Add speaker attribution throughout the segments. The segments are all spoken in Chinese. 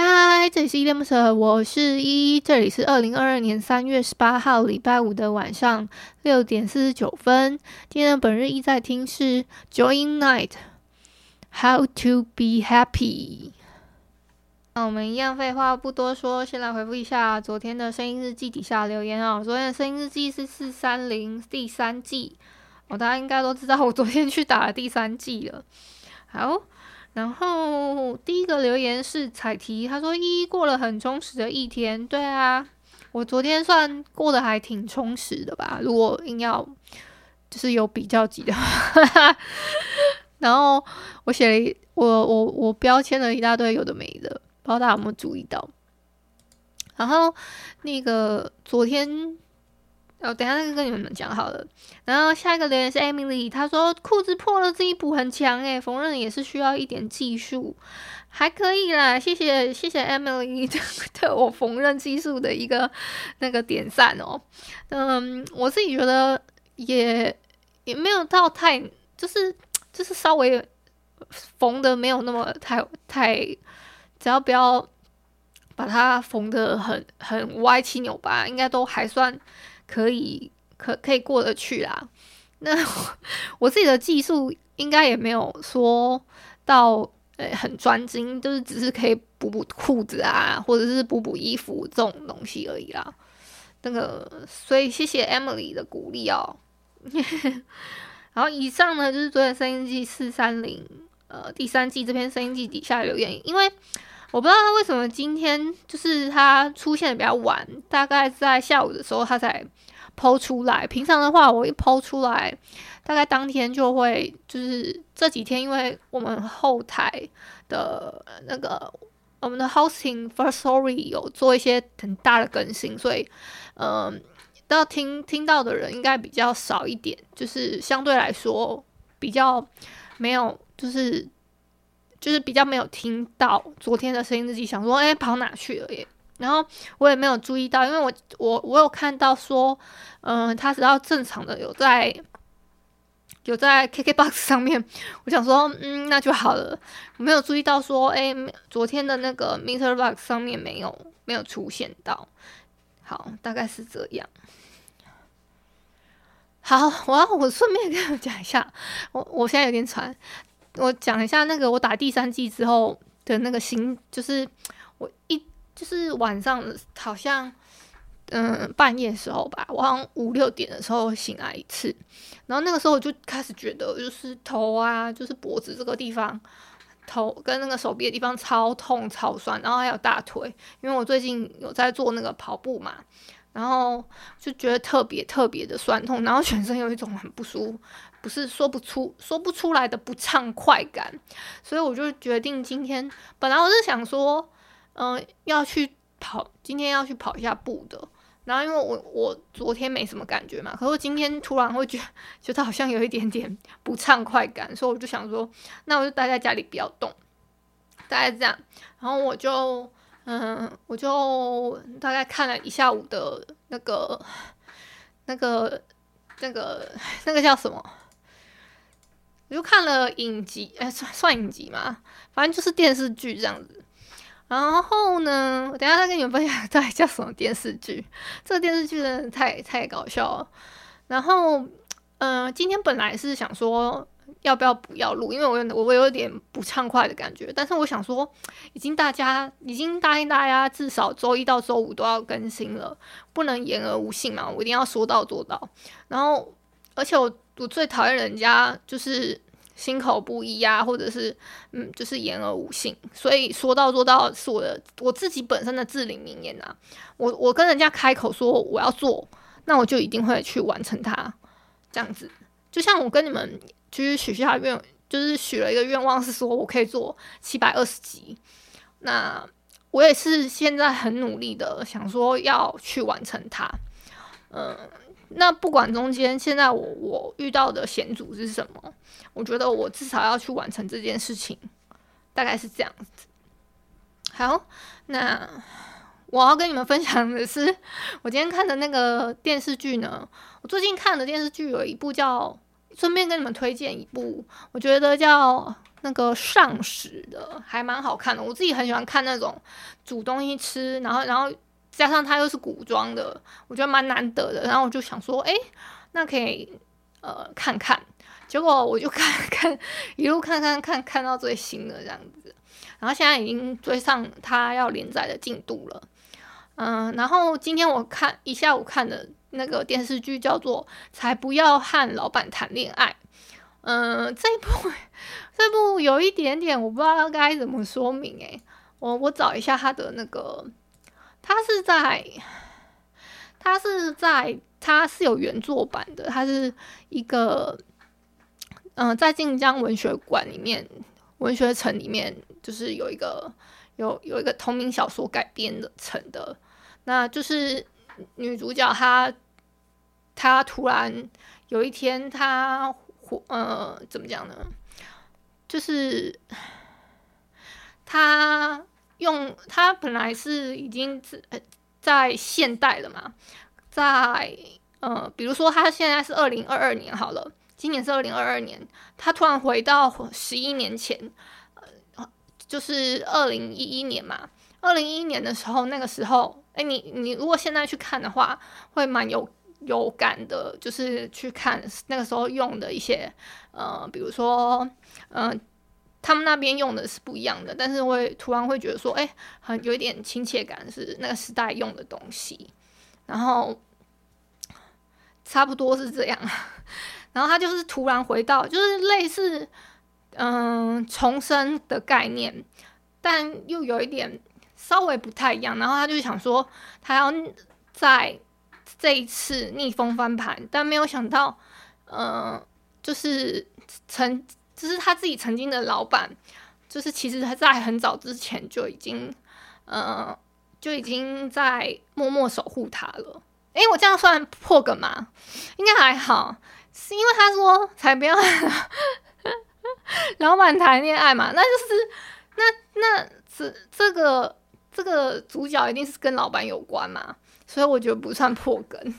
Speaker 1: 嗨，这里是依恋不舍，我是依依。这里是二零二二年三月十八号礼拜五的晚上六点四十九分。今天的本日依在听是 Joy Knight，How to be happy。那我们一样废话不多说，先来回复一下昨天的声音日记底下留言哦。昨天的声音日记是四三零第三季，哦，大家应该都知道我昨天去打了第三季了。好。然后第一个留言是彩提，他说依依过了很充实的一天。对啊，我昨天算过得还挺充实的吧，如果硬要就是有比较级的话。然后我写了我我我标签了一大堆有的没的，不知道大家有没有注意到。然后那个昨天。哦，等一下再跟你们讲好了。然后下一个留言是 Emily，她说裤子破了自己补很强诶，缝纫也是需要一点技术，还可以啦。谢谢谢谢 Emily 对 我缝纫技术的一个那个点赞哦。嗯，我自己觉得也也没有到太，就是就是稍微缝的没有那么太太，只要不要把它缝的很很歪七扭八，应该都还算。可以，可可以过得去啦。那我，自己的技术应该也没有说到呃、很专精，就是只是可以补补裤子啊，或者是补补衣服这种东西而已啦。那个，所以谢谢 Emily 的鼓励哦。然后以上呢就是昨天声音季四三零呃第三季这篇声音季底下留言，因为。我不知道他为什么今天就是他出现的比较晚，大概在下午的时候他才抛出来。平常的话，我一抛出来，大概当天就会就是这几天，因为我们后台的那个我们的 hosting Firstory 有做一些很大的更新，所以嗯，到听听到的人应该比较少一点，就是相对来说比较没有就是。就是比较没有听到昨天的声音，自己想说，哎，跑哪去了耶？然后我也没有注意到，因为我我我有看到说，嗯、他只要正常的有在有在 KKBOX 上面，我想说，嗯，那就好了。我没有注意到说，哎，昨天的那个 MrBox 上面没有没有出现到。好，大概是这样。好，我要我顺便跟你们讲一下，我我现在有点喘。我讲一下那个我打第三季之后的那个心，就是我一就是晚上好像嗯半夜的时候吧，我好像五六点的时候醒来一次，然后那个时候我就开始觉得就是头啊，就是脖子这个地方，头跟那个手臂的地方超痛超酸，然后还有大腿，因为我最近有在做那个跑步嘛，然后就觉得特别特别的酸痛，然后全身有一种很不舒服。不是说不出、说不出来的不畅快感，所以我就决定今天，本来我是想说，嗯、要去跑，今天要去跑一下步的。然后因为我我昨天没什么感觉嘛，可是我今天突然会觉得，觉得好像有一点点不畅快感，所以我就想说，那我就待在家里不要动，大概这样。然后我就，嗯，我就大概看了一下午的那个、那个、那个、那个叫什么？我就看了影集，哎，算算影集嘛，反正就是电视剧这样子。然后呢，我等下再跟你们分享到底叫什么电视剧。这个电视剧真的太太搞笑了。然后，嗯、今天本来是想说要不要不要录，因为我有我有点不畅快的感觉。但是我想说，已经大家已经答应大家，至少周一到周五都要更新了，不能言而无信嘛，我一定要说到做到。然后，而且我。我最讨厌人家就是心口不一啊，或者是嗯，就是言而无信。所以说到做到是我的我自己本身的至理名言啊。我我跟人家开口说我要做，那我就一定会去完成它。这样子，就像我跟你们就是许下愿，就是许了一个愿望，是说我可以做七百二十集。那我也是现在很努力的想说要去完成它。嗯。那不管中间现在我我遇到的险阻是什么，我觉得我至少要去完成这件事情，大概是这样子。好，那我要跟你们分享的是，我今天看的那个电视剧呢。我最近看的电视剧有一部叫，顺便跟你们推荐一部，我觉得叫那个尚史的，还蛮好看的。我自己很喜欢看那种煮东西吃，然后然后。加上它又是古装的，我觉得蛮难得的。然后我就想说，哎，那可以呃看看。结果我就 看看一路看看看看到最新的这样子，然后现在已经追上它要连载的进度了。嗯，然后今天我看一下午看的那个电视剧叫做《才不要和老板谈恋爱》。嗯，这部 这部有一点点我不知道该怎么说明诶，我我找一下它的那个。它是在，它是在，它是有原作版的。它是一个，嗯、在晋江文学馆里面，文学城里面，就是有一个有有一个同名小说改编的成的。那就是女主角她，她突然有一天她，她呃，怎么讲呢？就是她。用它本来是已经是在现代了嘛，在呃，比如说他现在是二零二二年好了，今年是二零二二年，他突然回到十一年前，呃，就是二零一一年嘛。二零一一年的时候，那个时候，哎，你你如果现在去看的话，会蛮有有感的，就是去看那个时候用的一些呃，比如说嗯。呃他们那边用的是不一样的，但是会突然会觉得说，哎，很有一点亲切感，是那个时代用的东西，然后差不多是这样。然后他就是突然回到，就是类似嗯重生的概念，但又有一点稍微不太一样。然后他就想说，他要在这一次逆风翻盘，但没有想到，嗯，就是成。就是他自己曾经的老板，就是其实他在很早之前就已经，呃，就已经在默默守护他了。诶、我这样算破梗吗？应该还好，是因为他说才不要 老板谈恋爱嘛，那就是那那这这个这个主角一定是跟老板有关嘛，所以我觉得不算破梗。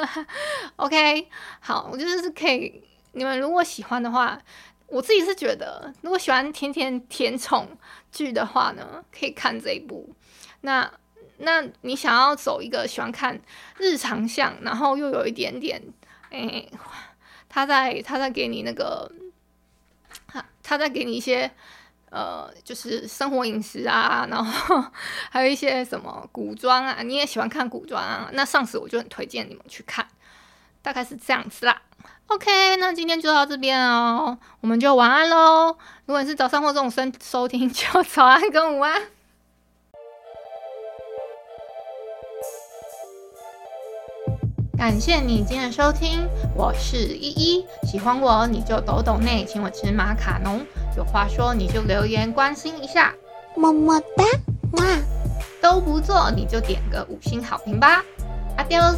Speaker 1: OK，好，我觉得是可以，你们如果喜欢的话。我自己是觉得，如果喜欢甜甜甜宠剧的话呢，可以看这一部。那那你想要走一个喜欢看日常向，然后又有一点点，哎、他在他在给你那个，他他在给你一些呃，就是生活饮食啊，然后 还有一些什么古装啊，你也喜欢看古装啊，那上次我就很推荐你们去看，大概是这样子啦。OK，那今天就到这边哦，我们就晚安喽。如果你是早上或中午声收听，就早安跟午安。感谢你今天的收听，我是依依。喜欢我你就抖抖内，请我吃马卡龙。有话说你就留言关心一下，么么哒，哇，都不做你就点个五星好评吧。Adios。